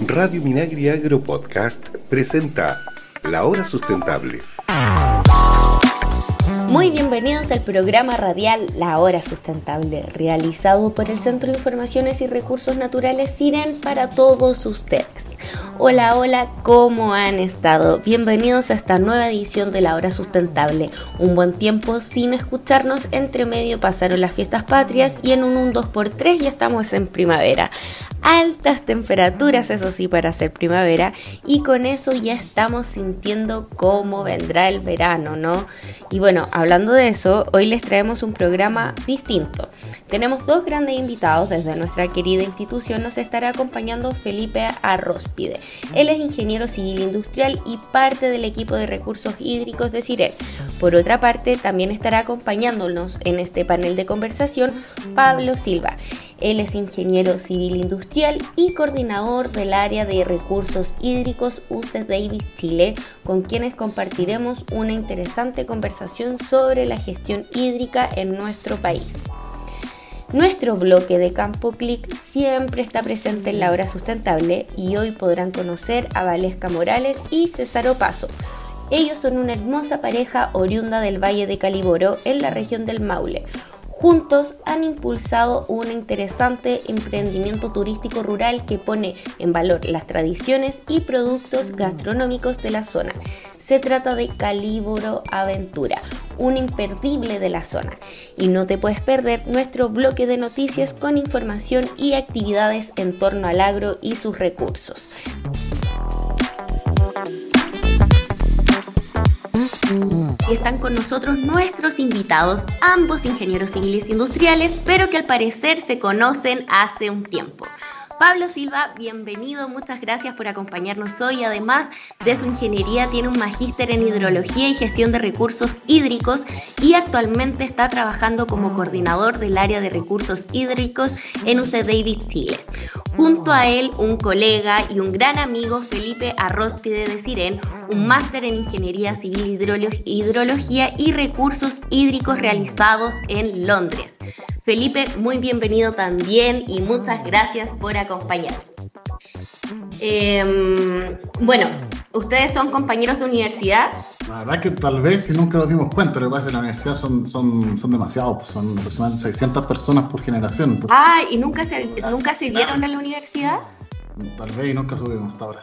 Radio Minagri Agro Podcast presenta La Hora Sustentable. Muy bienvenidos al programa radial La Hora Sustentable, realizado por el Centro de Informaciones y Recursos Naturales SIREN para todos ustedes. Hola, hola, ¿cómo han estado? Bienvenidos a esta nueva edición de La Hora Sustentable. Un buen tiempo sin escucharnos, entre medio pasaron las fiestas patrias y en un 1 2x3 ya estamos en primavera altas temperaturas, eso sí, para hacer primavera. Y con eso ya estamos sintiendo cómo vendrá el verano, ¿no? Y bueno, hablando de eso, hoy les traemos un programa distinto. Tenemos dos grandes invitados desde nuestra querida institución. Nos estará acompañando Felipe Arrospide. Él es ingeniero civil industrial y parte del equipo de recursos hídricos de CIREL. Por otra parte, también estará acompañándonos en este panel de conversación Pablo Silva. Él es ingeniero civil industrial y coordinador del área de recursos hídricos UC Davis Chile, con quienes compartiremos una interesante conversación sobre la gestión hídrica en nuestro país. Nuestro bloque de Campo Click siempre está presente en la hora sustentable y hoy podrán conocer a Valesca Morales y César Opaso. Ellos son una hermosa pareja oriunda del Valle de Caliboro en la región del Maule Juntos han impulsado un interesante emprendimiento turístico rural que pone en valor las tradiciones y productos gastronómicos de la zona. Se trata de Calíboro Aventura, un imperdible de la zona. Y no te puedes perder nuestro bloque de noticias con información y actividades en torno al agro y sus recursos. Y están con nosotros nuestros invitados, ambos ingenieros civiles industriales, pero que al parecer se conocen hace un tiempo. Pablo Silva, bienvenido, muchas gracias por acompañarnos hoy. Además de su ingeniería, tiene un magíster en hidrología y gestión de recursos hídricos y actualmente está trabajando como coordinador del área de recursos hídricos en UC Davis, Chile. Junto a él, un colega y un gran amigo, Felipe Arróspide de Siren, un máster en ingeniería civil, hidrología y recursos hídricos realizados en Londres. Felipe, muy bienvenido también y muchas gracias por acompañarnos. Em, bueno, ¿ustedes son compañeros de universidad? La verdad que tal vez si nunca nos dimos cuenta, lo que pasa es que en la universidad son, son, son demasiados, pues, son aproximadamente 600 personas por generación. ah, ¿y nunca se, nunca se dieron en la universidad? Tal vez y nunca subimos hasta ahora.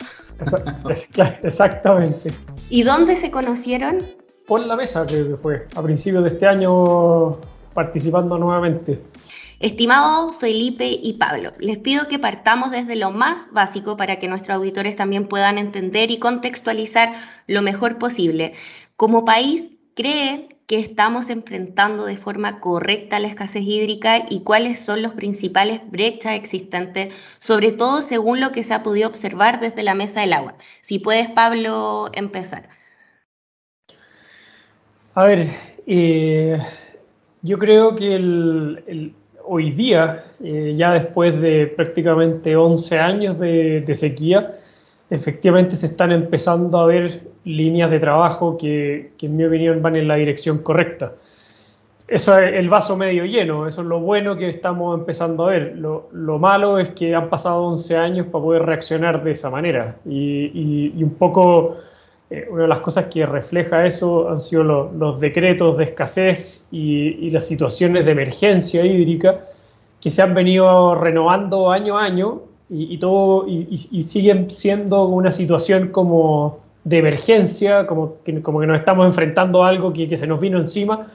Exactamente. ¿Y dónde se conocieron? Por la mesa, que fue a principios de este año participando nuevamente. Estimados Felipe y Pablo, les pido que partamos desde lo más básico para que nuestros auditores también puedan entender y contextualizar lo mejor posible. Como país, ¿creen que estamos enfrentando de forma correcta la escasez hídrica y cuáles son los principales brechas existentes, sobre todo según lo que se ha podido observar desde la mesa del agua? Si puedes, Pablo, empezar. A ver, eh, yo creo que hoy día, eh, ya después de prácticamente 11 años de, sequía, efectivamente se están empezando a ver líneas de trabajo que, en mi opinión van en la dirección correcta. Eso es el vaso medio lleno, eso es lo bueno que estamos empezando a ver. Lo, malo es que han pasado 11 años para poder reaccionar de esa manera. y un poco eh, una de las cosas que refleja eso han sido los decretos de escasez y, las situaciones de emergencia hídrica que se han venido renovando año a año y, todo, y, siguen siendo una situación como de emergencia, como que, como que nos estamos enfrentando a algo que, se nos vino encima,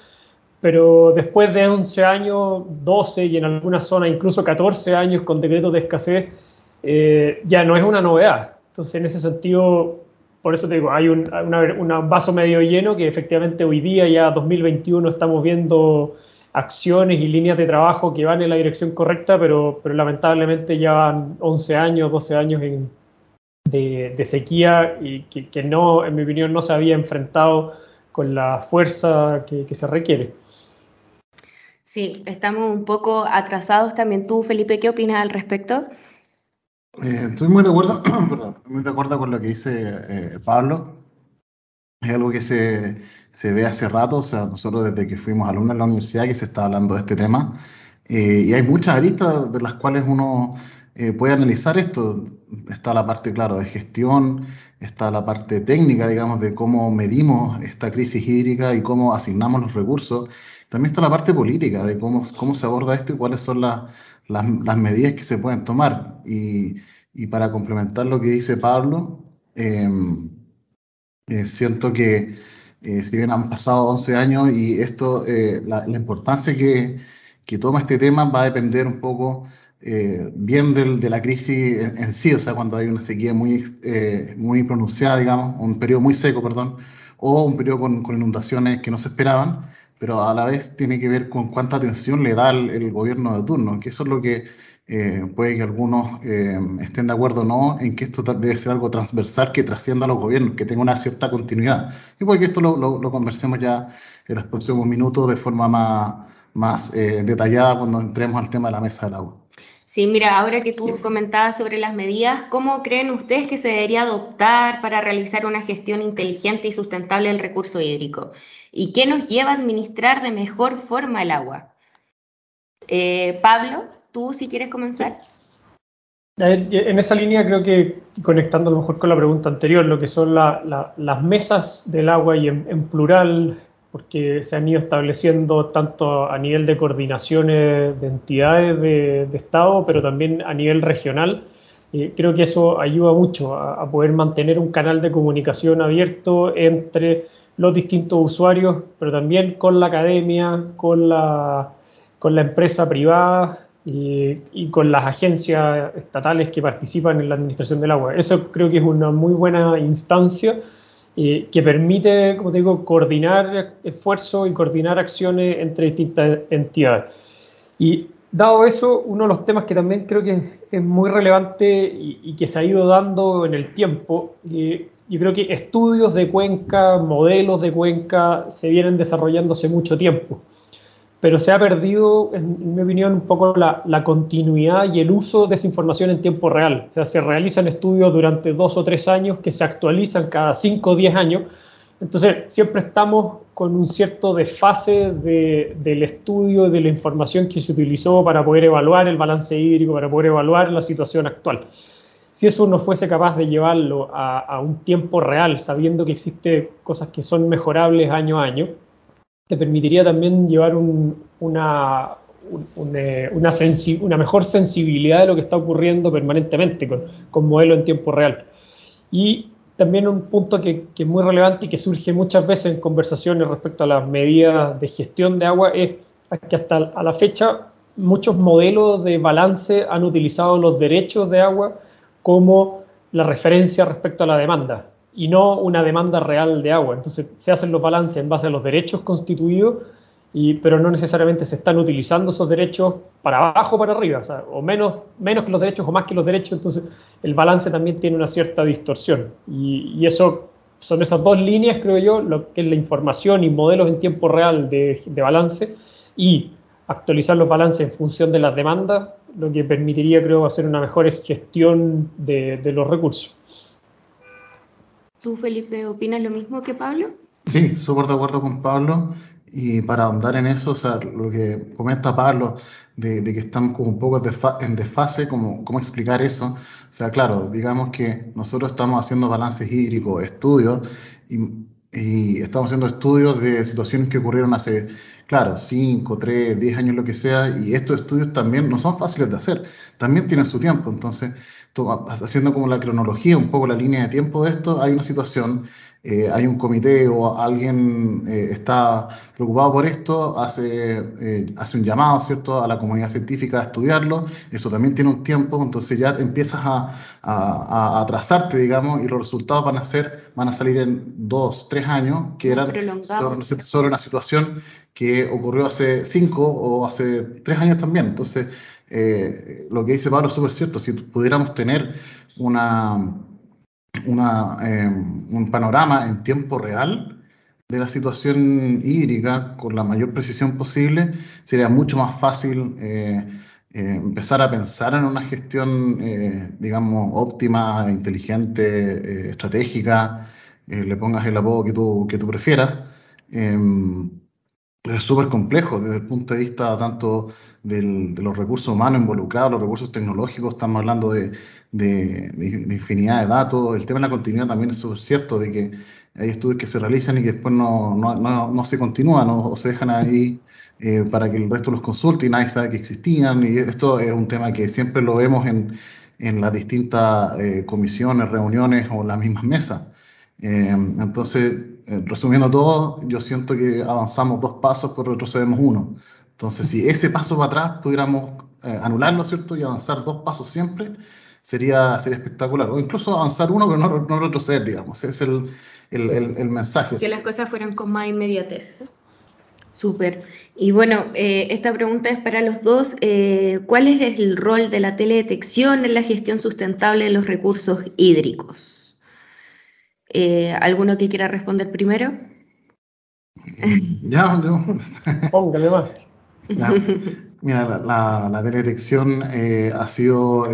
pero después de 11 años, 12 y en algunas zonas incluso 14 años con decretos de escasez, eh, ya no es una novedad. Entonces, en ese sentido, por eso te digo, hay un vaso medio lleno que efectivamente hoy día, ya 2021, estamos viendo acciones y líneas de trabajo que van en la dirección correcta, pero, pero lamentablemente ya van 11 años, 12 años de, sequía y que, no, en mi opinión, no se había enfrentado con la fuerza que, que se requiere. Sí, estamos un poco atrasados también. Tú, Felipe, ¿qué opinas al respecto? Eh, estoy muy de acuerdo, muy de acuerdo con lo que dice eh, Pablo. Es algo que se, se, ve hace rato, o sea, nosotros desde que fuimos alumnos en la universidad que se está hablando de este tema. Eh, y hay muchas aristas de las cuales uno eh, puede analizar esto. Está la parte, claro, de gestión, está la parte técnica, digamos, de cómo medimos esta crisis hídrica y cómo asignamos los recursos. También está la parte política, de cómo, cómo se aborda esto y cuáles son las, las, medidas que se pueden tomar. Y, y, para complementar lo que dice Pablo, em, eh, siento que eh, si bien han pasado 11 años y esto, la, la importancia que, que toma este tema va a depender un poco eh, bien del, de la crisis en, sí, o sea, cuando hay una sequía muy, eh, muy pronunciada, digamos, un periodo muy seco, perdón, o un periodo con, con, inundaciones que no se esperaban, pero a la vez tiene que ver con cuánta atención le da el, gobierno de turno, que eso es lo que eh, puede que algunos estén de acuerdo o no, en que esto debe ser algo transversal que trascienda a los gobiernos, que tenga una cierta continuidad. Y puede que esto lo, lo, lo conversemos ya en los próximos minutos de forma más, más detallada cuando entremos al tema de la mesa del agua. Sí, mira, ahora que tú comentabas sobre las medidas, ¿cómo creen ustedes que se debería adoptar para realizar una gestión inteligente y sustentable del recurso hídrico? ¿Y qué nos lleva a administrar de mejor forma el agua? Eh, Pablo, tú si quieres comenzar. En esa línea creo que, conectando a lo mejor con la pregunta anterior, lo que son las mesas del agua y en plural, porque se han ido estableciendo tanto a nivel de coordinaciones de entidades de, Estado, pero también a nivel regional. Eh, creo que eso ayuda mucho a, poder mantener un canal de comunicación abierto entre los distintos usuarios, pero también con la academia, con la, con la empresa privada y, y, con las agencias estatales que participan en la administración del agua. Eso creo que es una muy buena instancia que permite, como te digo, coordinar esfuerzos y coordinar acciones entre distintas entidades. Y dado eso, uno de los temas que también creo que es muy relevante y, que se ha ido dando en el tiempo, yo creo que estudios de cuenca, modelos de cuenca se vienen desarrollando hace mucho tiempo pero se ha perdido, en, mi opinión, un poco la, continuidad y el uso de esa información en tiempo real. O sea, se realizan estudios durante dos o tres años que se actualizan cada cinco o diez años. Entonces, siempre estamos con un cierto desfase del estudio, de la información que se utilizó para poder evaluar el balance hídrico, para poder evaluar la situación actual. Si eso no fuese capaz de llevarlo a, a un tiempo real, sabiendo que existen cosas que son mejorables año a año, te permitiría también llevar una, eh, una, mejor sensibilidad de lo que está ocurriendo permanentemente con, con modelos en tiempo real. Y también un punto que, es muy relevante y que surge muchas veces en conversaciones respecto a las medidas de gestión de agua es que hasta la fecha muchos modelos de balance han utilizado los derechos de agua como la referencia respecto a la demanda y no una demanda real de agua. Entonces se hacen los balances en base a los derechos constituidos, y, pero no necesariamente se están utilizando esos derechos para abajo o para arriba, o, menos, menos que los derechos o más que los derechos, entonces el balance también tiene una cierta distorsión. Y, eso son esas dos líneas, creo yo, lo que es la información y modelos en tiempo real de, de balance y actualizar los balances en función de las demandas, lo que permitiría, creo, hacer una mejor gestión de, de los recursos. ¿Tú, Felipe, opinas lo mismo que Pablo? Sí, súper de acuerdo con Pablo. Y para ahondar en eso, o sea, lo que comenta Pablo, de, que estamos como un poco en desfase, ¿cómo, ¿cómo explicar eso? O sea, claro, digamos que nosotros estamos haciendo balances hídricos, estudios, y, y estamos haciendo estudios de situaciones que ocurrieron hace claro, 5, 3, 10 años, lo que sea, y estos estudios también no son fáciles de hacer, también tienen su tiempo. Entonces, haciendo como la cronología, un poco la línea de tiempo de esto, hay una situación, eh, hay un comité o alguien eh, está preocupado por esto, hace, eh, hace un llamado, ¿cierto?, a la comunidad científica a estudiarlo, eso también tiene un tiempo, entonces ya empiezas a, a, a atrasarte, digamos, y los resultados van a ser, van a salir en dos, tres años, que eran sobre, sobre una situación que ocurrió hace cinco o hace tres años también. Entonces, eh, lo que dice Pablo es súper cierto. Si pudiéramos tener una, una eh, un panorama en tiempo real de la situación hídrica con la mayor precisión posible, sería mucho más fácil eh, empezar a pensar en una gestión, digamos, óptima, inteligente, estratégica, le pongas el apodo que tú, que tú prefieras. Em, es súper complejo desde el punto de vista tanto de los recursos humanos involucrados, los recursos tecnológicos, estamos hablando de, de, infinidad de datos. El tema de la continuidad también es cierto, de que hay estudios que se realizan y que después no, no, no, se continúan o se dejan ahí eh, para que el resto los consulte y nadie sabe que existían. Y esto es un tema que siempre lo vemos en, en las distintas eh, comisiones, reuniones o las mismas mesas. Eh, entonces, resumiendo todo, yo siento que avanzamos dos pasos, pero retrocedemos uno. Entonces, si ese paso para atrás pudiéramos anularlo, ¿cierto? Y avanzar dos pasos siempre, sería, sería espectacular. O incluso avanzar uno, pero no, retroceder, digamos. Ese es el, el, el, mensaje. Que las cosas fueran con más inmediatez. Súper. Y bueno, eh, esta pregunta es para los dos. Eh, ¿Cuál es el rol de la teledetección en la gestión sustentable de los recursos hídricos? Eh, ¿Alguno que quiera responder primero? Ya, yo. Póngale más. Mira, la, la, teledetección ha sido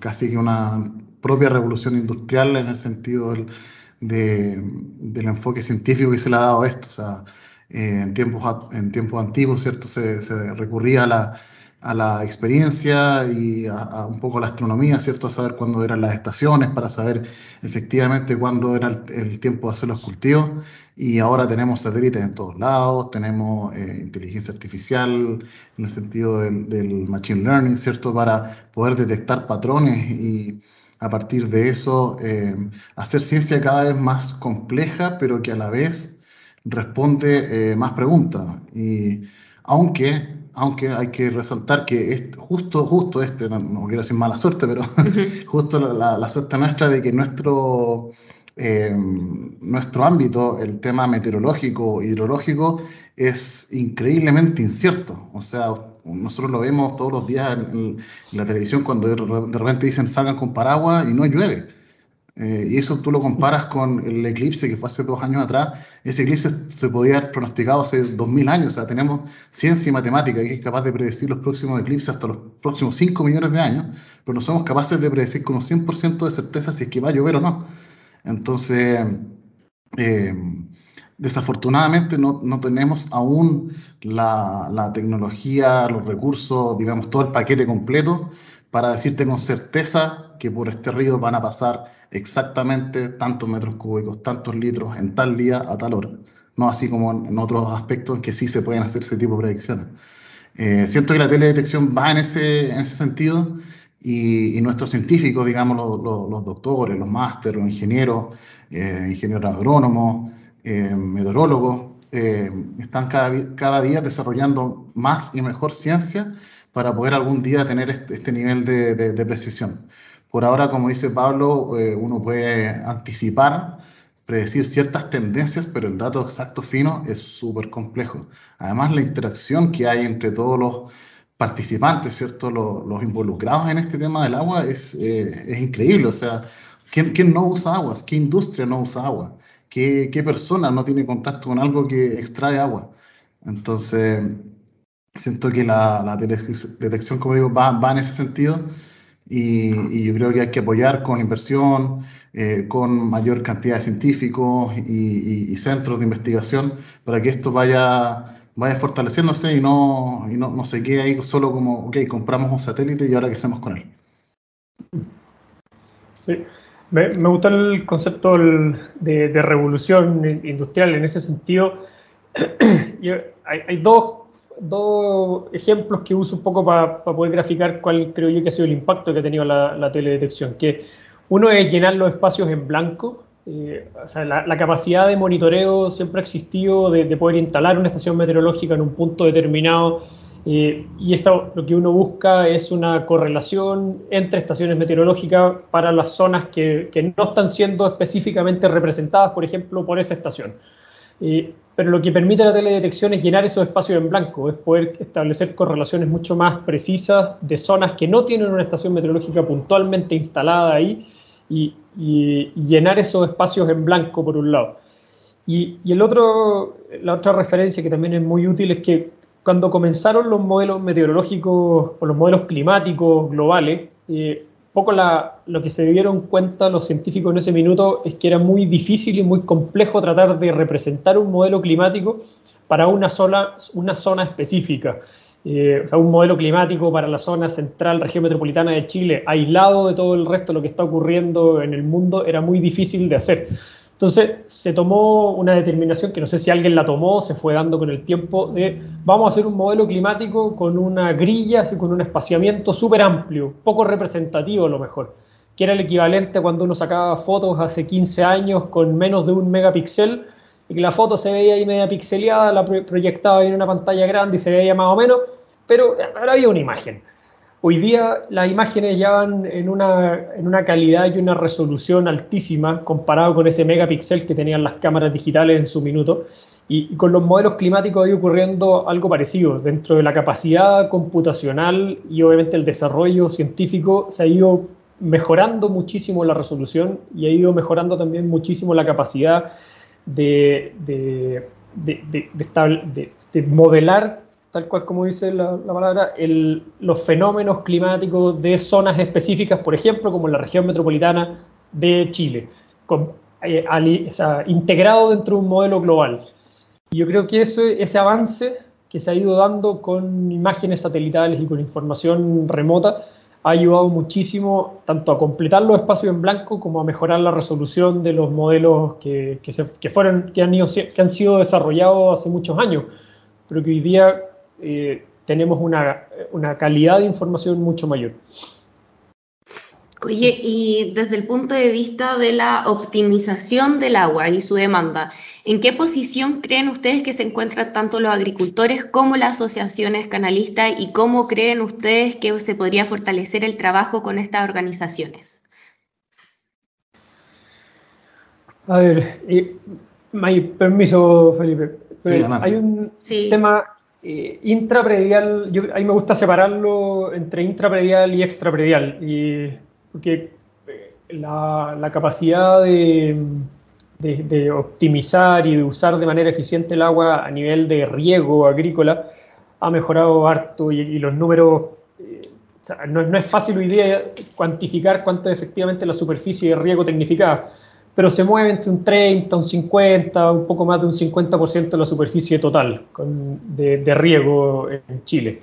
casi que una propia revolución industrial en el sentido del, del enfoque científico que se le ha dado a esto. O sea, eh, en, tiempos, en tiempos antiguos, ¿cierto? Se, recurría a la, a la, experiencia y a, un poco a la astronomía, ¿cierto? A saber cuándo eran las estaciones, para saber efectivamente cuándo era el, tiempo de hacer los cultivos. Y ahora tenemos satélites en todos lados, tenemos eh, inteligencia artificial en el sentido del, machine learning, ¿cierto? Para poder detectar patrones y a partir de eso eh, hacer ciencia cada vez más compleja, pero que a la vez responde eh, más preguntas. Y aunque, aunque hay que resaltar que es justo, justo este, no, quiero decir mala suerte, pero justo la, suerte nuestra de que nuestro, eh, nuestro ámbito, el tema meteorológico, hidrológico, es increíblemente incierto. O sea, nosotros lo vemos todos los días en, la televisión cuando de repente dicen salgan con paraguas y no llueve. Eh, y eso tú lo comparas con el eclipse que fue hace dos años atrás. Ese eclipse se podía haber pronosticado hace dos mil años. O sea, tenemos ciencia y matemática que es capaz de predecir los próximos eclipses hasta los próximos 5 millones de años, pero no somos capaces de predecir con un 100% de certeza si es que va a llover o no. Entonces, eh, desafortunadamente no, no, tenemos aún la, la tecnología, los recursos, digamos, todo el paquete completo para decirte con certeza que por este río van a pasar exactamente tantos metros cúbicos, tantos litros en tal día a tal hora. No así como en otros aspectos en que sí se pueden hacer ese tipo de predicciones. Eh, siento que la teledetección va en ese, en ese sentido y, nuestros científicos, digamos, los, doctores, los másteres, los ingenieros, eh, ingenieros agrónomos, eh, meteorólogos, están cada, cada día desarrollando más y mejor ciencia para poder algún día tener este, este nivel de, de, precisión. Por ahora, como dice Pablo, eh, uno puede anticipar, predecir ciertas tendencias, pero el dato exacto fino es súper complejo. Además, la interacción que hay entre todos los participantes, ¿cierto? Los, los involucrados en este tema del agua es, eh, es increíble. O sea, ¿quién, ¿quién, no usa agua? ¿Qué industria no usa agua? ¿Qué, ¿Qué persona no tiene contacto con algo que extrae agua? Entonces, siento que la, la detección, como digo, va, va en ese sentido y, yo creo que hay que apoyar con inversión, eh, con mayor cantidad de científicos y, centros de investigación para que esto vaya, vaya fortaleciéndose y no, no, no se quede ahí solo como, ok, compramos un satélite y ahora qué hacemos con él. Sí. Me, me gusta el concepto de, de, revolución industrial en ese sentido. hay, hay dos dos ejemplos que uso un poco para poder graficar cuál creo yo que ha sido el impacto que ha tenido la, teledetección. Que uno es llenar los espacios en blanco. Eh, o sea, la, capacidad de monitoreo siempre ha existido de, poder instalar una estación meteorológica en un punto determinado. Eh, y eso lo que uno busca es una correlación entre estaciones meteorológicas para las zonas que, que no están siendo específicamente representadas, por ejemplo, por esa estación. Eh, pero lo que permite la teledetección es llenar esos espacios en blanco, es poder establecer correlaciones mucho más precisas de zonas que no tienen una estación meteorológica puntualmente instalada ahí y, llenar esos espacios en blanco por un lado. Y, el otro, la otra referencia que también es muy útil es que cuando comenzaron los modelos meteorológicos o los modelos climáticos globales, eh, poco la, lo que se dieron cuenta los científicos en ese minuto es que era muy difícil y muy complejo tratar de representar un modelo climático para una, sola, una zona específica. Eh, o sea, un modelo climático para la zona central, región metropolitana de Chile, aislado de todo el resto de lo que está ocurriendo en el mundo, era muy difícil de hacer. Entonces se tomó una determinación que no sé si alguien la tomó, se fue dando con el tiempo, de vamos a hacer un modelo climático con una grilla, con un espaciamiento súper amplio, poco representativo a lo mejor, que era el equivalente cuando uno sacaba fotos hace 15 años con menos de un megapíxel y que la foto se veía ahí media pixeleada, la proyectaba en una pantalla grande y se veía más o menos, pero ahora había una imagen. Hoy día las imágenes ya van en una, en una calidad y una resolución altísima comparado con ese megapíxel que tenían las cámaras digitales en su minuto. Y, con los modelos climáticos ha ido ocurriendo algo parecido. Dentro de la capacidad computacional y obviamente el desarrollo científico se ha ido mejorando muchísimo la resolución y ha ido mejorando también muchísimo la capacidad de, de, de, de modelar, tal cual como dice la, palabra, el, los fenómenos climáticos de zonas específicas, por ejemplo, como la región metropolitana de Chile, con, eh, integrado dentro de un modelo global. Yo creo que ese, ese avance que se ha ido dando con imágenes satelitales y con información remota, ha ayudado muchísimo tanto a completar los espacios en blanco como a mejorar la resolución de los modelos que, que, fueron, que, han, ido, que han sido desarrollados hace muchos años, pero que hoy día eh, tenemos una, una calidad de información mucho mayor. Oye, y desde el punto de vista de la optimización del agua y su demanda, ¿en qué posición creen ustedes que se encuentran tanto los agricultores como las asociaciones canalistas y cómo creen ustedes que se podría fortalecer el trabajo con estas organizaciones? A ver, eh, permiso, Felipe. hay un tema eh, intrapredial, a mí me gusta separarlo entre intrapredial y extrapredial. Y porque eh, la, capacidad de, optimizar y de usar de manera eficiente el agua a nivel de riego agrícola ha mejorado harto y, los números, eh, no, es fácil hoy cuantificar cuánto es efectivamente la superficie de riego tecnificada, pero se mueve entre un 30, un 50, un poco más de un 50% de la superficie total de riego en Chile.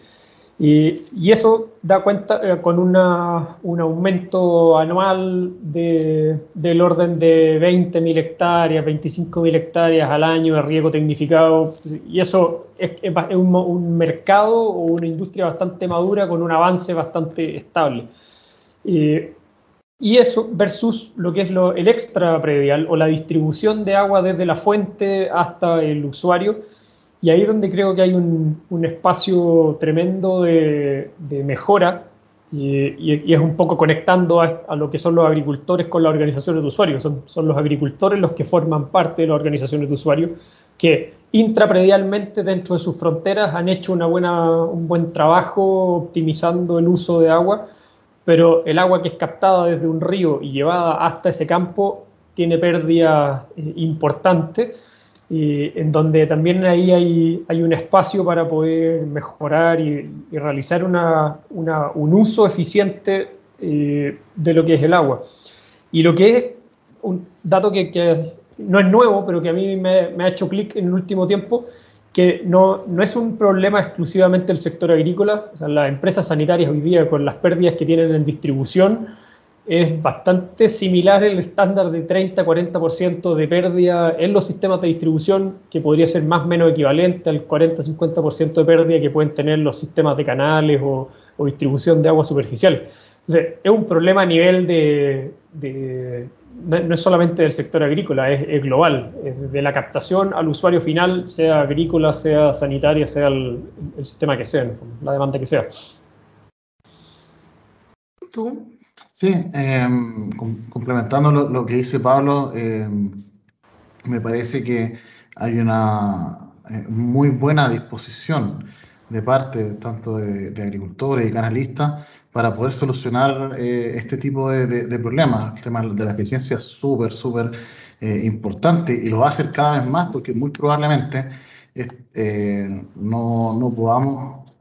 Y, eso da cuenta eh, con una, un aumento anual de, del orden de 20.000 hectáreas, 25.000 hectáreas al año de riego tecnificado. Y eso es, es, un, mercado o una industria bastante madura con un avance bastante estable. Y eso versus lo que es lo, el extra predial o la distribución de agua desde la fuente hasta el usuario y ahí es donde creo que hay un, un espacio tremendo de, de mejora y, y, es un poco conectando a, lo que son los agricultores con las organizaciones de usuarios. Son, son, los agricultores los que forman parte de las organizaciones de usuarios que intrapredialmente dentro de sus fronteras han hecho una buena, un buen trabajo optimizando el uso de agua, pero el agua que es captada desde un río y llevada hasta ese campo tiene pérdidas eh, importantes y en donde también ahí hay, hay, un espacio para poder mejorar y, realizar una, una, un uso eficiente eh, de lo que es el agua. Y lo que es un dato que, que no es nuevo, pero que a mí me, me ha hecho clic en el último tiempo, que no, no, es un problema exclusivamente del sector agrícola, o sea, las empresas sanitarias hoy día con las pérdidas que tienen en distribución, es bastante similar el estándar de 30-40% de pérdida en los sistemas de distribución, que podría ser más o menos equivalente al 40-50% de pérdida que pueden tener los sistemas de canales o, distribución de agua superficial. Entonces, es un problema a nivel de, no, es solamente del sector agrícola, es, global, de la captación al usuario final, sea agrícola, sea sanitaria, sea el, el sistema que sea, la demanda que sea. ¿Tú? Sí, em, complementando lo, que dice Pablo, em, me parece que hay una eh, muy buena disposición de parte tanto de, agricultores y canalistas para poder solucionar eh, este tipo de, problemas. El tema de la eficiencia es súper, súper eh, importante y lo va a hacer cada vez más porque muy probablemente no, no, podamos,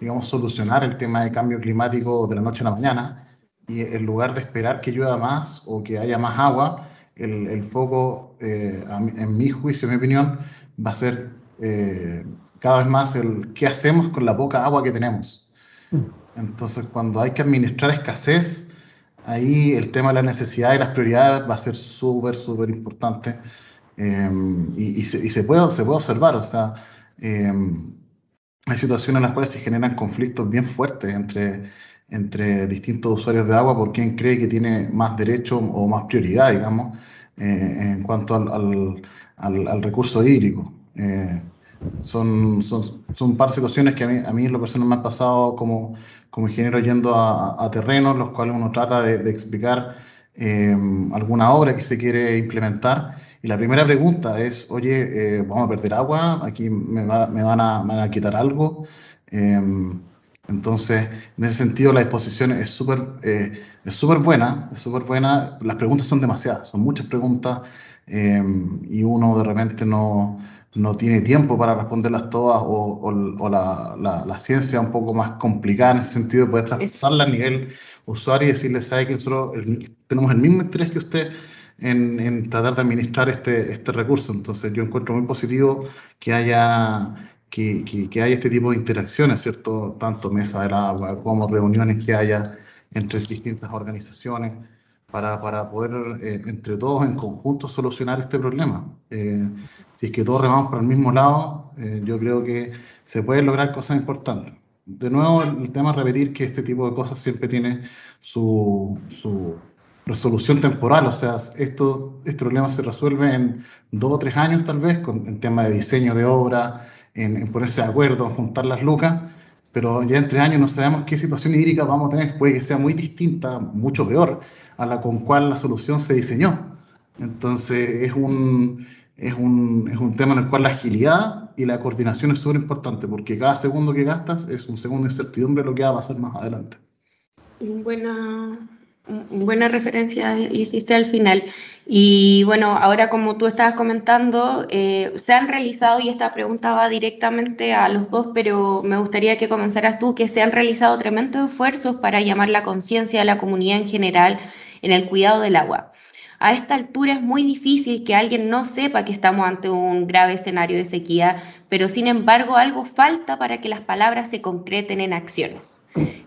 digamos, solucionar el tema de cambio climático de la noche a la mañana y en lugar de esperar que llueva más o que haya más agua, el, el foco, eh, en mi juicio, en mi opinión, va a ser cada vez más el qué hacemos con la poca agua que tenemos. Entonces, cuando hay que administrar escasez, ahí el tema de la necesidad y las prioridades va a ser súper, súper importante. y, se, puede, se puede observar, o sea, hay situaciones en las cuales se generan conflictos bien fuertes entre, entre distintos usuarios de agua por quién cree que tiene más derecho o más prioridad, digamos, eh, en cuanto al, recurso hídrico. Eh, son, son, son, par situaciones que a mí, a mí en lo personal me han pasado como, como ingeniero yendo a, a terrenos, los cuales uno trata de, explicar eh, alguna obra que se quiere implementar y la primera pregunta es, oye, eh, vamos a perder agua, aquí me, me, van, a, me van, a, quitar algo. Em, entonces, en ese sentido, la exposición es súper eh, es súper buena, es súper buena. Las preguntas son demasiadas, son muchas preguntas em, y uno de repente no, no tiene tiempo para responderlas todas o, o, la, la, la, ciencia un poco más complicada en ese sentido de poder traspasarla a nivel usuario y decirle, sabe que nosotros tenemos el mismo interés que usted en, tratar de administrar este, este recurso. Entonces yo encuentro muy positivo que haya, que, que, haya este tipo de interacciones, ¿cierto? Tanto mesa del agua como reuniones que haya entre distintas organizaciones para, para poder eh, entre todos en conjunto solucionar este problema. Eh, si es que todos remamos por el mismo lado, eh, yo creo que se pueden lograr cosas importantes. De nuevo, el tema es repetir que este tipo de cosas siempre tiene su, su resolución temporal, o sea, esto, este problema se resuelve en dos o tres años tal vez, con el tema de diseño de obra, en, ponerse de acuerdo, en juntar las lucas, pero ya en tres años no sabemos qué situación hídrica vamos a tener, puede que sea muy distinta, mucho peor, a la con cual la solución se diseñó. Entonces es un, es un, es un tema en el cual la agilidad y la coordinación es súper importante, porque cada segundo que gastas es un segundo de incertidumbre lo que va a pasar más adelante. Buena, buena referencia hiciste al final. Y bueno, ahora como tú estabas comentando, eh, se han realizado, y esta pregunta va directamente a los dos, pero me gustaría que comenzaras tú, que se han realizado tremendos esfuerzos para llamar la conciencia de la comunidad en general en el cuidado del agua. A esta altura es muy difícil que alguien no sepa que estamos ante un grave escenario de sequía, pero sin embargo algo falta para que las palabras se concreten en acciones.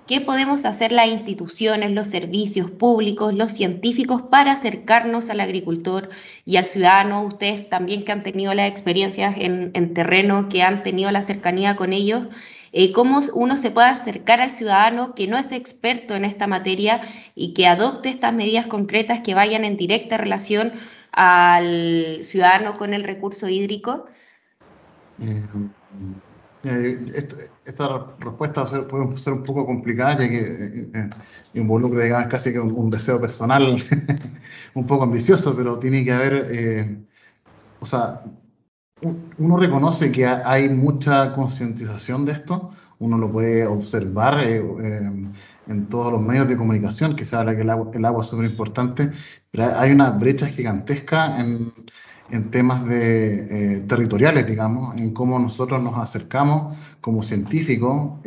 ¿Qué podemos hacer las instituciones, los servicios públicos, los científicos para acercarnos al agricultor y al ciudadano? Ustedes también que han tenido las experiencias en, en terreno, que han tenido la cercanía con ellos, eh, cómo uno se puede acercar al ciudadano que no es experto en esta materia y que adopte estas medidas concretas que vayan en directa relación al ciudadano con el recurso hídrico? Eh, eh, esta respuesta puede ser un poco complicada, ya que involucra, digamos, casi que un, deseo personal un poco ambicioso, pero tiene que haber, o sea, uno reconoce que hay mucha concientización de esto, uno lo puede observar eh, eh, en todos los medios de comunicación, que se habla que el agua, el agua es súper importante, pero hay una brecha gigantesca en, en temas de, eh, territoriales, digamos, en cómo nosotros nos acercamos como científicos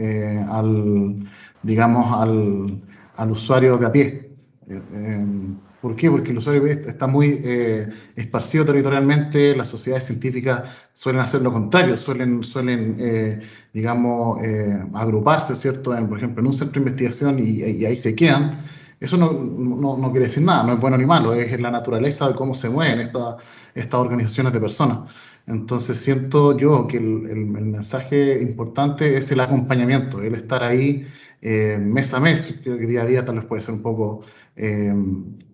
al, digamos, al, al, usuario de a pie. ¿Por qué? Porque el usuario está muy eh, esparcido territorialmente, las sociedades científicas suelen hacer lo contrario, suelen, suelen eh, digamos, eh, agruparse, ¿cierto? En, por ejemplo, en un centro de investigación y, ahí se quedan. Eso no, no, no, quiere decir nada, no es bueno ni malo, es la naturaleza de cómo se mueven estas estas organizaciones de personas. Entonces siento yo que el, el, mensaje importante es el acompañamiento, el estar ahí mes a mes. Creo que día a día tal vez puede ser un poco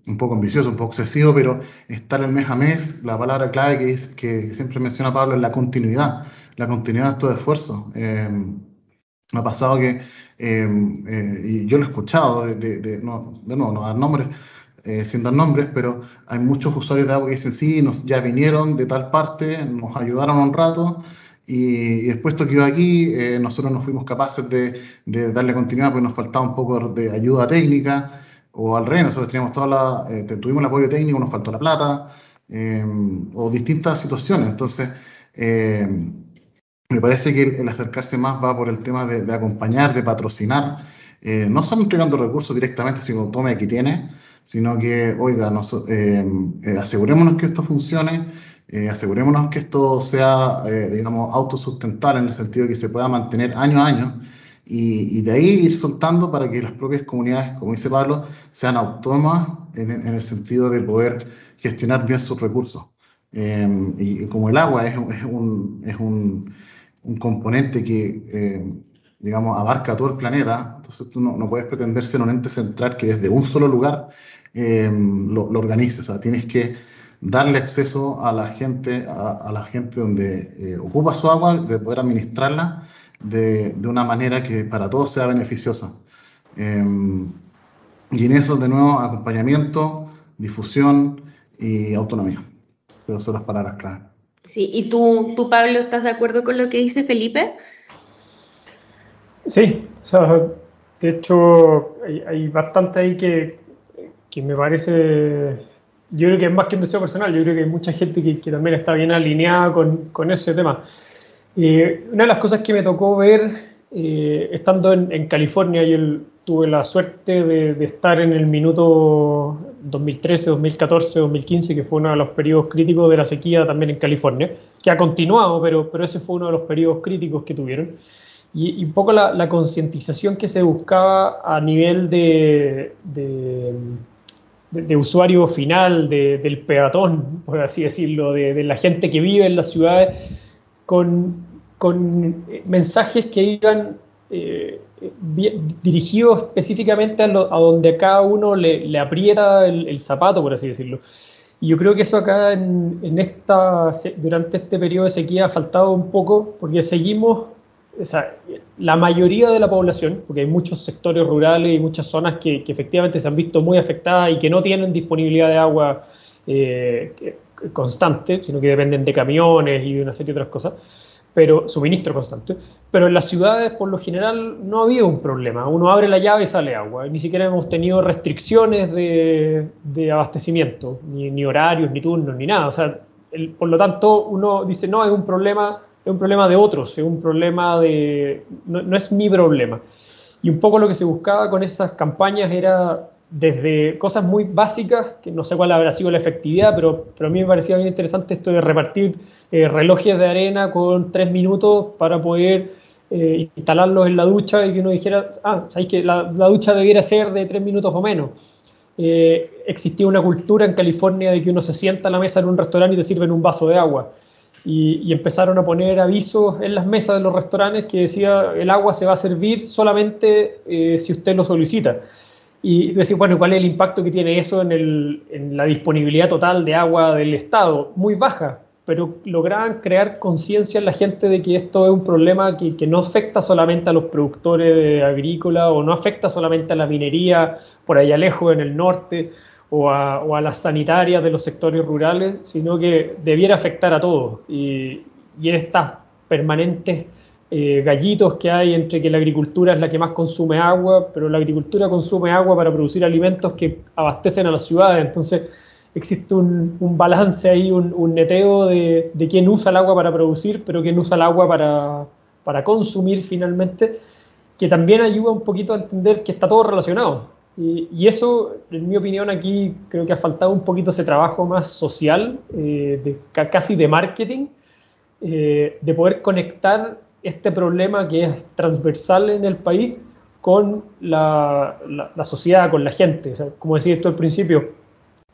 un poco ambicioso, un poco excesivo, pero estar el mes a mes, la palabra clave que, es, que, siempre menciona Pablo es la continuidad, la continuidad de estos esfuerzos. Eh, me ha pasado que, eh, eh, y yo lo he escuchado, de, de, no, de nuevo, no dar nombres, sin dar nombres, pero hay muchos usuarios de agua que dicen, sí, nos, ya vinieron de tal parte, nos ayudaron un rato, y, y después esto quedó aquí, nosotros no fuimos capaces de, de, darle continuidad porque nos faltaba un poco de ayuda técnica, o al revés, nosotros teníamos toda la, eh, tuvimos el apoyo técnico, nos faltó la plata, eh, o distintas situaciones. Entonces, eh, me parece que el, acercarse más va por el tema de, acompañar, de patrocinar, no solo entregando recursos directamente, sino tome aquí tiene, sino que, oiga, nos, asegurémonos que esto funcione, eh, asegurémonos que esto sea, eh, digamos, autosustentable en el sentido de que se pueda mantener año a año y, de ahí ir soltando para que las propias comunidades, como dice Pablo, sean autónomas en, el sentido de poder gestionar bien sus recursos. Em, y, como el agua es, es, un, es un, un, componente que, em, digamos, abarca todo el planeta, entonces tú no, no, puedes pretender ser un ente central que desde un solo lugar em, lo, lo, organice. O sea, tienes que darle acceso a la gente, a, la gente donde eh, ocupa su agua, de poder administrarla de, de, una manera que para todos sea beneficiosa. Em, y en eso, de nuevo, acompañamiento, difusión y autonomía. Pero son las palabras clave. Sí, ¿y tú, tú, Pablo, estás de acuerdo con lo que dice Felipe? Sí, o sea, de hecho, hay, hay bastante ahí que, que me parece yo creo que es más que un deseo personal, yo creo que hay mucha gente que, que también está bien alineada con, con ese tema. Una de las cosas que me tocó ver eh, estando en, California, yo tuve la suerte de, estar en el minuto 2013, 2014, 2015, que fue uno de los periodos críticos de la sequía también en California, que ha continuado, pero, pero ese fue uno de los periodos críticos que tuvieron. Y, un poco la, la concientización que se buscaba a nivel de, de de, usuario final, del peatón, por así decirlo, de, la gente que vive en las ciudades, con, con mensajes que iban eh, dirigidos específicamente a, a, donde cada uno le, le aprieta el, zapato, por así decirlo. Y yo creo que eso acá en, en, esta, durante este periodo de sequía ha faltado un poco, porque seguimos o sea, la mayoría de la población, porque hay muchos sectores rurales y muchas zonas que, que efectivamente se han visto muy afectadas y que no tienen disponibilidad de agua eh, constante, sino que dependen de camiones y de una serie de otras cosas, pero suministro constante. Pero en las ciudades, por lo general, no ha habido un problema. Uno abre la llave y sale agua. Ni siquiera hemos tenido restricciones de, abastecimiento, ni, horarios, ni turnos, ni nada. O sea, por lo tanto, uno dice, no, es un problema es un problema de otros, es un problema de... No, es mi problema. Y un poco lo que se buscaba con esas campañas era desde cosas muy básicas, que no sé cuál habrá sido la efectividad, pero, pero a mí me parecía bien interesante esto de repartir eh, relojes de arena con tres minutos para poder eh, instalarlos en la ducha y que uno dijera, ah, sabéis que la, ducha debiera ser de tres minutos o menos. Eh, existía una cultura en California de que uno se sienta a la mesa en un restaurante y te sirven un vaso de agua y, empezaron a poner avisos en las mesas de los restaurantes que decía el agua se va a servir solamente si usted lo solicita. Y decir, bueno, ¿cuál es el impacto que tiene eso en, el, en, la disponibilidad total de agua del Estado? Muy baja, pero lograban crear conciencia en la gente de que esto es un problema que, que no afecta solamente a los productores agrícolas o no afecta solamente a la minería por allá lejos en el norte o a, las sanitarias de los sectores rurales, sino que debiera afectar a todos. Y, y en estas permanentes eh, gallitos que hay entre que la agricultura es la que más consume agua, pero la agricultura consume agua para producir alimentos que abastecen a las ciudades. Entonces existe un, balance ahí, un, neteo de, de, quién usa el agua para producir, pero quién usa el agua para, para consumir finalmente, que también ayuda un poquito a entender que está todo relacionado. Y, eso, en mi opinión, aquí creo que ha faltado un poquito ese trabajo más social, eh, casi de marketing, eh, de poder conectar este problema que es transversal en el país con la, la, sociedad, con la gente. Como decía esto al principio,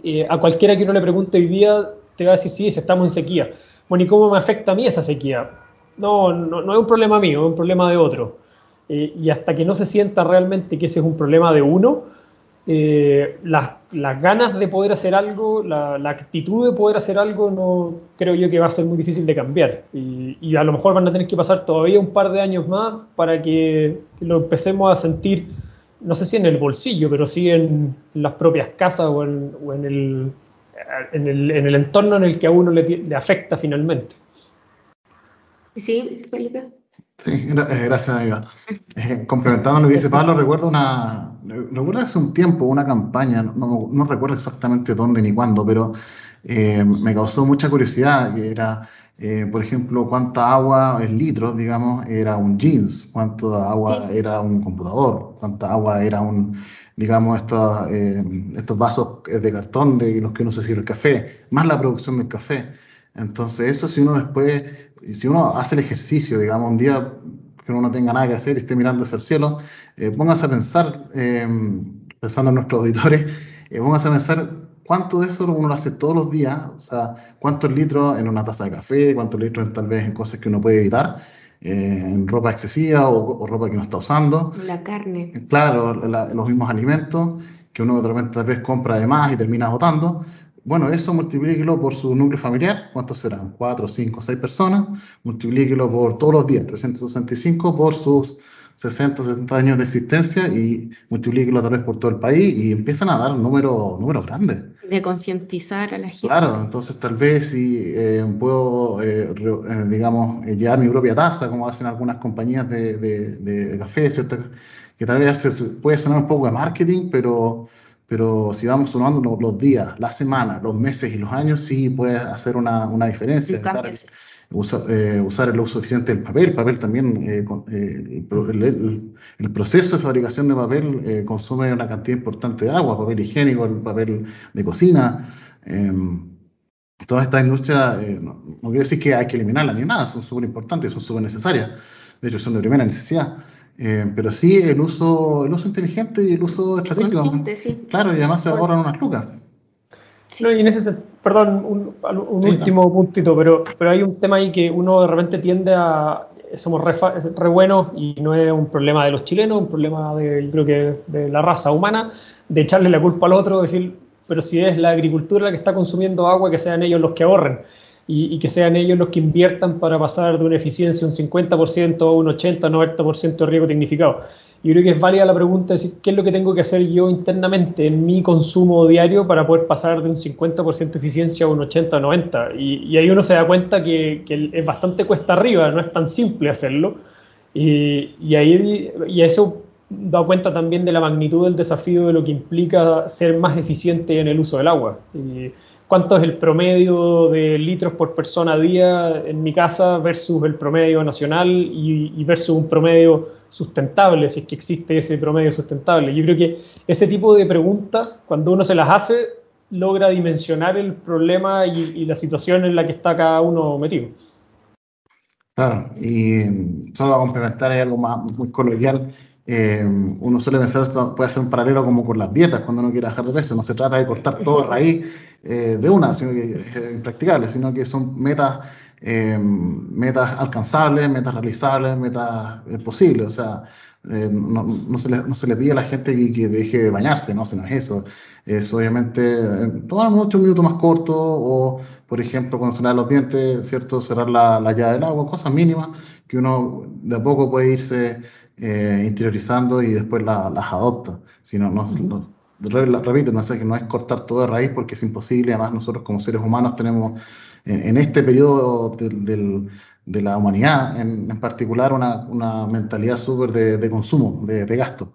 eh, a cualquiera que uno le pregunte hoy día te va a decir, sí, estamos en sequía. Bueno, ¿y cómo me afecta a mí esa sequía? No, no, no es un problema mío, es un problema de otro. Eh, y hasta que no se sienta realmente que ese es un problema de uno, eh, las, las, ganas de poder hacer algo, la, la, actitud de poder hacer algo, no creo yo que va a ser muy difícil de cambiar. Y, y, a lo mejor van a tener que pasar todavía un par de años más para que lo empecemos a sentir, no sé si en el bolsillo, pero sí en las propias casas o en, o en, el, en, el, en el, entorno en el que a uno le, le afecta finalmente. Sí, Felipe. Sí, eh, gracias, amiga. Eh, complementando lo que dice Pablo, recuerdo una, recuerdo hace un tiempo una campaña, no, no recuerdo exactamente dónde ni cuándo, pero eh, me causó mucha curiosidad, que era, por ejemplo, cuánta agua en litros, digamos, era un jeans, cuánta agua era un computador, cuánta agua era un, digamos, estos, estos vasos de cartón de los que uno se sirve el café, más la producción del café. Entonces, eso si uno después, si uno hace el ejercicio, digamos, un día que uno no tenga nada que hacer y esté mirando hacia el cielo, eh, póngase a pensar, em, pensando en nuestros auditores, eh, póngase a pensar cuánto de eso uno lo hace todos los días, o sea, cuántos litros en una taza de café, cuántos litros tal vez en cosas que uno puede evitar, eh, en ropa excesiva o, ropa que no está usando. La carne. Claro, los mismos alimentos que uno de repente tal vez compra de más y termina botando. Bueno, eso multiplíquelo por su núcleo familiar, ¿cuántos serán? ¿Cuatro, cinco, seis personas? Multiplíquelo por todos los días, 365 por sus 60, 70 años de existencia y multiplíquelo tal vez por todo el país y empiezan a dar números, números grandes. De concientizar a la gente. Claro, entonces tal vez si eh, puedo, eh, eh, digamos, llevar mi propia taza, como hacen algunas compañías de, de, café, ¿cierto? Que tal vez puede sonar un poco de marketing, pero pero si vamos sumando los días, las semanas, los meses y los años, sí puede hacer una, una diferencia. Eh, usar el uso eficiente del papel. papel también, eh, eh, el, el, proceso de fabricación de papel consume una cantidad importante de agua, papel higiénico, el papel de cocina. Em, todas estas industrias, no, no, quiere decir que hay que eliminarlas ni nada, son súper importantes, son súper necesarias. De hecho, son de primera necesidad. Eh, pero sí el uso, el uso inteligente y el uso estratégico. Sí. Claro, y además se ahorran unas lucas. No, y en ese perdón, un, último puntito, pero, pero hay un tema ahí que uno de repente tiende a. Somos re, re buenos y no es un problema de los chilenos, un problema de, creo que de la raza humana, de echarle la culpa al otro, decir, pero si es la agricultura la que está consumiendo agua, que sean ellos los que ahorren y, que sean ellos los que inviertan para pasar de una eficiencia un 50% a un 80, 90% de riesgo tecnificado. Yo creo que es válida la pregunta de qué es lo que tengo que hacer yo internamente en mi consumo diario para poder pasar de un 50% de eficiencia a un 80 90. Y, y ahí uno se da cuenta que, que, es bastante cuesta arriba, no es tan simple hacerlo. Y, y ahí y eso da cuenta también de la magnitud del desafío de lo que implica ser más eficiente en el uso del agua. Y, cuánto es el promedio de litros por persona a día en mi casa versus el promedio nacional y, versus un promedio sustentable, si es que existe ese promedio sustentable. Yo creo que ese tipo de preguntas, cuando uno se las hace, logra dimensionar el problema y, la situación en la que está cada uno metido. Claro, y solo a complementar hay algo más muy coloquial. Eh, uno suele pensar esto puede ser un paralelo como con las dietas cuando uno quiere bajar de peso. No se trata de cortar todo raíz eh, de una, sino que es impracticable, sino que son metas, eh, metas alcanzables, metas realizables, metas posibles. O sea, no, no, se le, no, se le, pide a la gente que, deje de bañarse, no, sino es eso. Es obviamente tomar un minuto más corto o, por ejemplo, cuando se lavan los dientes, ¿cierto? Cerrar la, la llave del agua, cosas mínimas que uno de a poco puede irse eh, interiorizando y después las adopta. Si no, no, repito, no, que no es cortar todo de raíz porque es imposible. Además, nosotros como seres humanos tenemos en, este periodo de la humanidad en, particular una, una mentalidad súper de, consumo, de, de gasto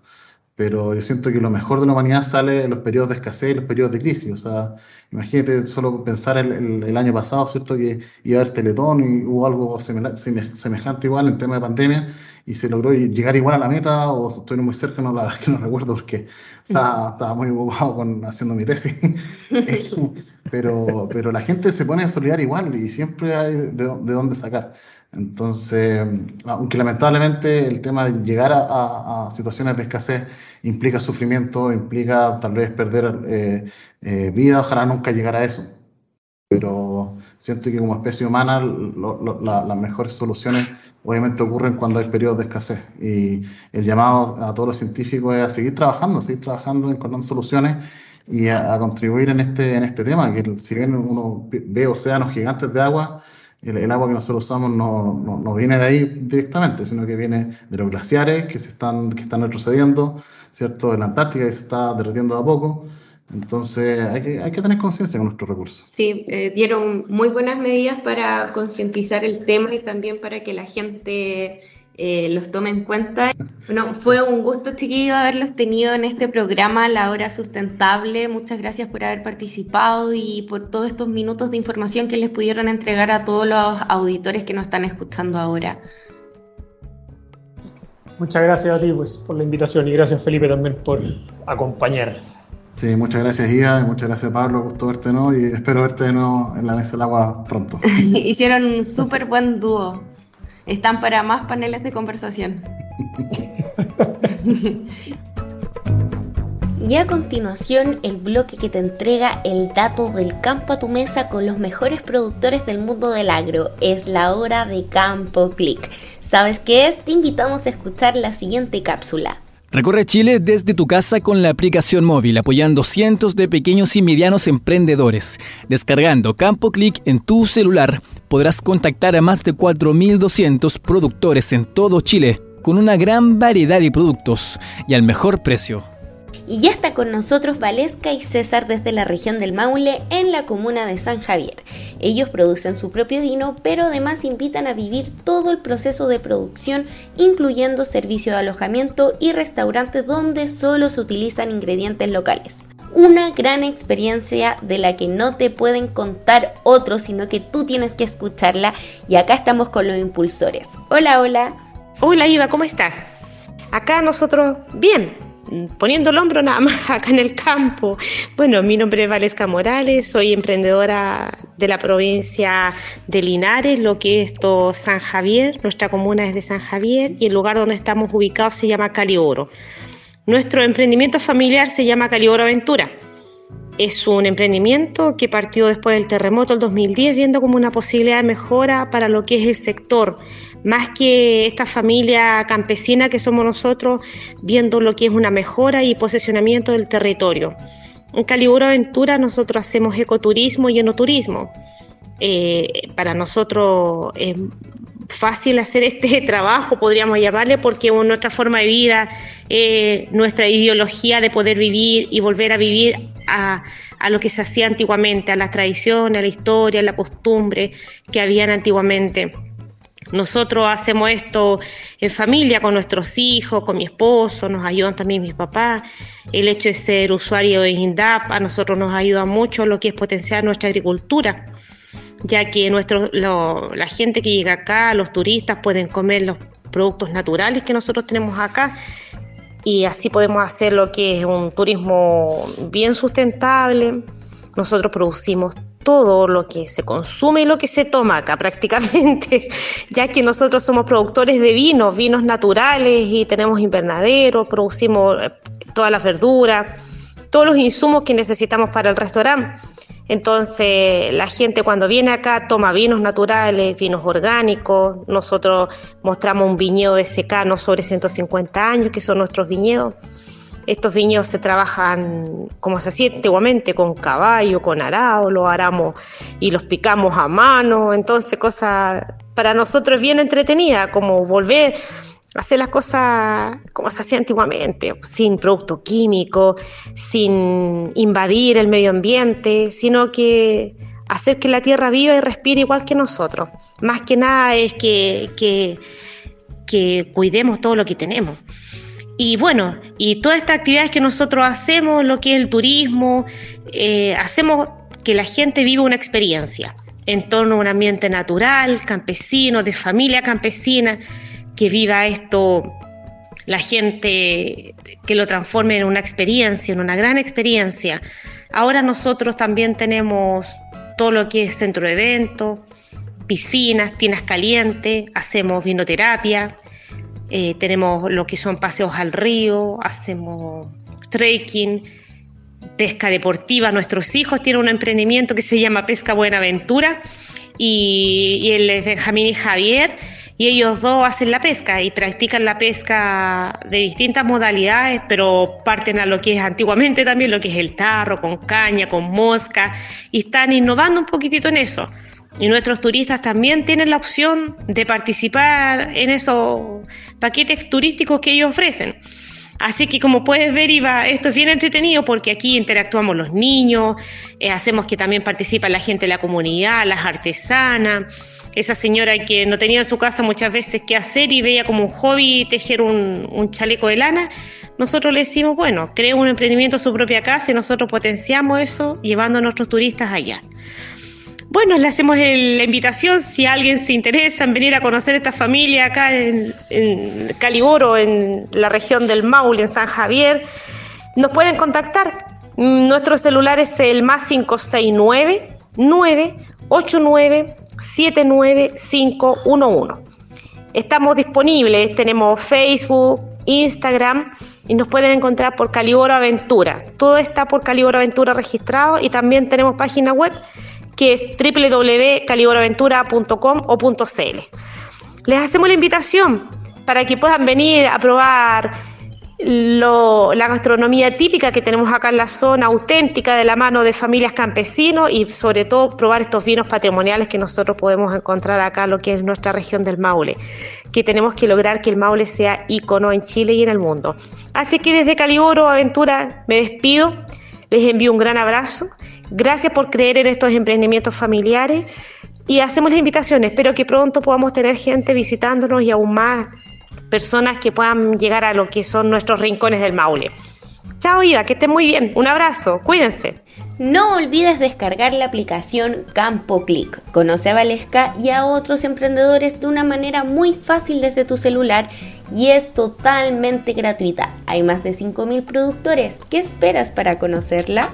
pero yo siento que lo mejor de la humanidad sale en los periodos de escasez y los periodos de crisis. O sea, imagínate solo pensar el, el, año pasado, ¿cierto? Que iba a haber Teletón y hubo algo semejante igual en tema de pandemia y se logró llegar igual a la meta o estoy muy cerca, no, la verdad que no recuerdo porque estaba, estaba muy ocupado con, haciendo mi tesis. pero, pero la gente se pone a solidar igual y siempre hay de, de dónde sacar. Entonces, aunque lamentablemente el tema de llegar a, situaciones de escasez implica sufrimiento, implica tal vez perder eh, eh, vida, ojalá nunca llegar a eso. Pero siento que como especie humana las mejores soluciones obviamente ocurren cuando hay periodos de escasez. Y el llamado a todos los científicos es a seguir trabajando, a seguir trabajando, encontrando soluciones y a, a, contribuir en este, en este tema, que si bien uno ve océanos gigantes de agua, el, agua que nosotros usamos no, no, no, viene de ahí directamente, sino que viene de los glaciares que se están, que están retrocediendo, ¿cierto? En la Antártica que se está derritiendo a poco. Entonces hay que, hay que tener conciencia con nuestros recursos. Sí, eh, dieron muy buenas medidas para concientizar el tema y también para que la gente eh, los tome en cuenta. Bueno, fue un gusto, chiquillos, haberlos tenido en este programa, La Hora Sustentable. Muchas gracias por haber participado y por todos estos minutos de información que les pudieron entregar a todos los auditores que nos están escuchando ahora. Muchas gracias a ti pues, por la invitación y gracias Felipe también por acompañar. Sí, muchas gracias Ia, muchas gracias Pablo, gusto verte ¿no? y espero verte de nuevo en la mesa del agua pronto. Hicieron un súper buen dúo. Están para más paneles de conversación. Y a continuación, el bloque que te entrega el dato del campo a tu mesa con los mejores productores del mundo del agro. Es la hora de Campo Click. ¿Sabes qué es? Te invitamos a escuchar la siguiente cápsula. Recorre Chile desde tu casa con la aplicación móvil, apoyando cientos de pequeños y medianos emprendedores. Descargando Campo Click en tu celular, podrás contactar a más de 4.200 productores en todo Chile, con una gran variedad de productos y al mejor precio. Y ya está con nosotros Valesca y César desde la región del Maule en la comuna de San Javier. Ellos producen su propio vino, pero además invitan a vivir todo el proceso de producción, incluyendo servicio de alojamiento y restaurantes donde solo se utilizan ingredientes locales. Una gran experiencia de la que no te pueden contar otros, sino que tú tienes que escucharla. Y acá estamos con los impulsores. Hola, hola. Hola, Iva, ¿cómo estás? Acá nosotros, bien, poniendo el hombro nada más acá en el campo. Bueno, mi nombre es Valesca Morales, soy emprendedora de la provincia de Linares, lo que es San Javier, nuestra comuna es de San Javier y el lugar donde estamos ubicados se llama Calioro. Nuestro emprendimiento familiar se llama Calioro Aventura. Es un emprendimiento que partió después del terremoto del 2010, viendo como una posibilidad de mejora para lo que es el sector, más que esta familia campesina que somos nosotros, viendo lo que es una mejora y posesionamiento del territorio. En Caliburo Aventura nosotros hacemos ecoturismo y enoturismo. Eh, para nosotros es fácil hacer este trabajo, podríamos llamarle, porque es nuestra forma de vida, nuestra ideología de poder vivir y volver a vivir a, lo que se hacía antiguamente, a las tradiciones, a la historia, a la costumbre que habían antiguamente. Nosotros hacemos esto en familia, con nuestros hijos, con mi esposo, nos ayudan también mis papás. El hecho de ser usuario de INDAP a nosotros nos ayuda mucho lo que es potenciar nuestra agricultura, ya que nuestro, la gente que llega acá, los turistas, pueden comer los productos naturales que nosotros tenemos acá y así podemos hacer lo que es un turismo bien sustentable. Nosotros producimos todo lo que se consume y lo que se toma acá prácticamente, ya que nosotros somos productores de vinos, vinos naturales y tenemos invernaderos, producimos eh, todas las verduras, todos los insumos que necesitamos para el restaurante. Entonces la gente cuando viene acá toma vinos naturales, vinos orgánicos. Nosotros mostramos un viñedo de secano sobre 150 años, que son nuestros viñedos. Estos viñedos se trabajan como se hacía antiguamente, con caballo, con arao, los aramos y los picamos a mano. Entonces, cosa para nosotros bien entretenida, como volver hacer las cosas como se hacía antiguamente, sin producto químico, sin invadir el medio ambiente, sino que hacer que la tierra viva y respire igual que nosotros. Más que nada es que, que, cuidemos todo lo que tenemos. Y bueno, y todas estas actividades que nosotros hacemos, lo que es el turismo, eh, hacemos que la gente viva una experiencia en torno a un ambiente natural, campesino, de familia campesina, que viva esto la gente, que lo transforme en una experiencia, en una gran experiencia. Ahora nosotros también tenemos todo lo que es centro de eventos, piscinas, tinas calientes, hacemos vinoterapia, eh, tenemos lo que son paseos al río, hacemos trekking, pesca deportiva. Nuestros hijos tienen un emprendimiento que se llama Pesca Buenaventura y, y es Benjamín y Javier y ellos dos hacen la pesca y practican la pesca de distintas modalidades, pero parten a lo que es antiguamente también, lo que es el tarro, con caña, con mosca, y están innovando un poquitito en eso. Y nuestros turistas también tienen la opción de participar en esos paquetes turísticos que ellos ofrecen. Así que como puedes ver, Iba, esto es bien entretenido porque aquí interactuamos los niños, eh, hacemos que también participa la gente de la comunidad, las artesanas, esa señora que no tenía en su casa muchas veces qué hacer y veía como un hobby tejer un, chaleco de lana, nosotros le decimos, bueno, crea un emprendimiento en su propia casa y nosotros potenciamos eso llevando a nuestros turistas allá. Bueno, le hacemos la invitación si alguien se interesa en venir a conocer esta familia acá en, Caliboro, en la región del Maule, en San Javier. Nos pueden contactar nuestro celular es el más 569 989 79511. Estamos disponibles, tenemos Facebook, Instagram y nos pueden encontrar por Caliboro Aventura. Todo está por Caliboro Aventura registrado y también tenemos página web que es www.caliboroaventura.com o .cl. Les hacemos la invitación para que puedan venir a probar la gastronomía típica que tenemos acá en la zona, auténtica de la mano de familias campesinos y sobre todo probar estos vinos patrimoniales que nosotros podemos encontrar acá, lo que es nuestra región del Maule, que tenemos que lograr que el Maule sea icono en Chile y en el mundo. Así que desde Caliboro Aventura me despido, les envío un gran abrazo, gracias por creer en estos emprendimientos familiares y hacemos la invitación, espero que pronto podamos tener gente visitándonos y aún más personas que puedan llegar a lo que son nuestros rincones del Maule. Chao Ida, que estén muy bien. Un abrazo, cuídense. No olvides descargar la aplicación Campo Click. Conoce a Valesca y a otros emprendedores de una manera muy fácil desde tu celular y es totalmente gratuita. Hay más de 5.000 productores. ¿Qué esperas para conocerla?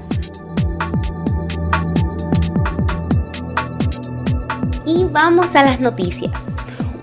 Y vamos a las noticias.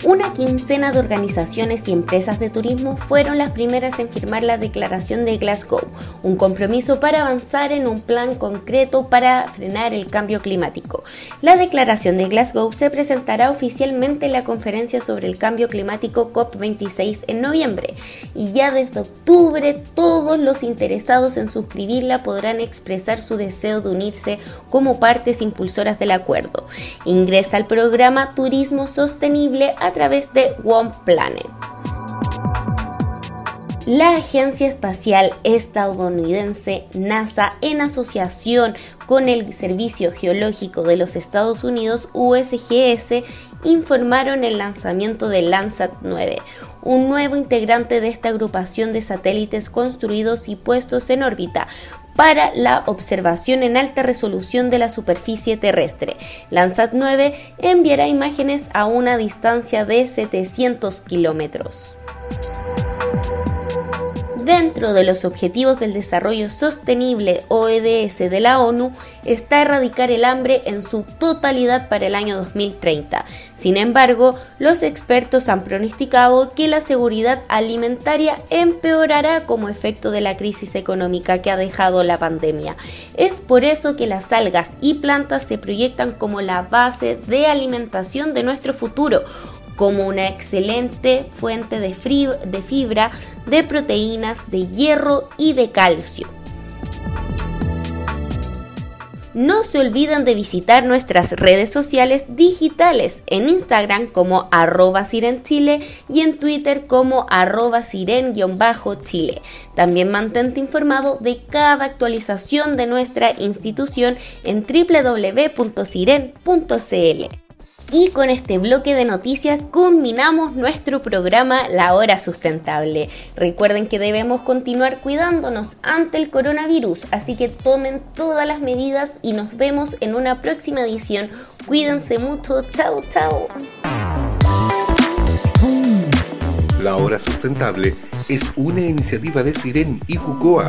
Una quincena de organizaciones y empresas de turismo fueron las primeras en firmar la Declaración de Glasgow, un compromiso para avanzar en un plan concreto para frenar el cambio climático. La Declaración de Glasgow se presentará oficialmente en la conferencia sobre el cambio climático COP26 en noviembre y ya desde octubre todos los interesados en suscribirla podrán expresar su deseo de unirse como partes impulsoras del acuerdo. Ingresa al programa Turismo Sostenible través de One Planet. La Agencia Espacial Estadounidense NASA, en asociación con el Servicio Geológico de los Estados Unidos, USGS, informaron el lanzamiento de Landsat 9, un nuevo integrante de esta agrupación de satélites construidos y puestos en órbita para la observación en alta resolución de la superficie terrestre. Landsat 9 enviará imágenes a una distancia de 700 kilómetros. Dentro de los Objetivos del Desarrollo Sostenible ODS de la ONU está erradicar el hambre en su totalidad para el año 2030. Sin embargo, los expertos han pronosticado que la seguridad alimentaria empeorará como efecto de la crisis económica que ha dejado la pandemia. Es por eso que las algas y plantas se proyectan como la base de alimentación de nuestro futuro como una excelente fuente de, fibra, de proteínas, de hierro y de calcio. No se olviden de visitar nuestras redes sociales digitales en Instagram como arroba sirenchile y en Twitter como arroba siren-chile. También mantente informado de cada actualización de nuestra institución en www.siren.cl. Y con este bloque de noticias culminamos nuestro programa La Hora Sustentable. Recuerden que debemos continuar cuidándonos ante el coronavirus, así que tomen todas las medidas y nos vemos en una próxima edición. Cuídense mucho, chao, chao. La Hora Sustentable es una iniciativa de Siren y Fucoa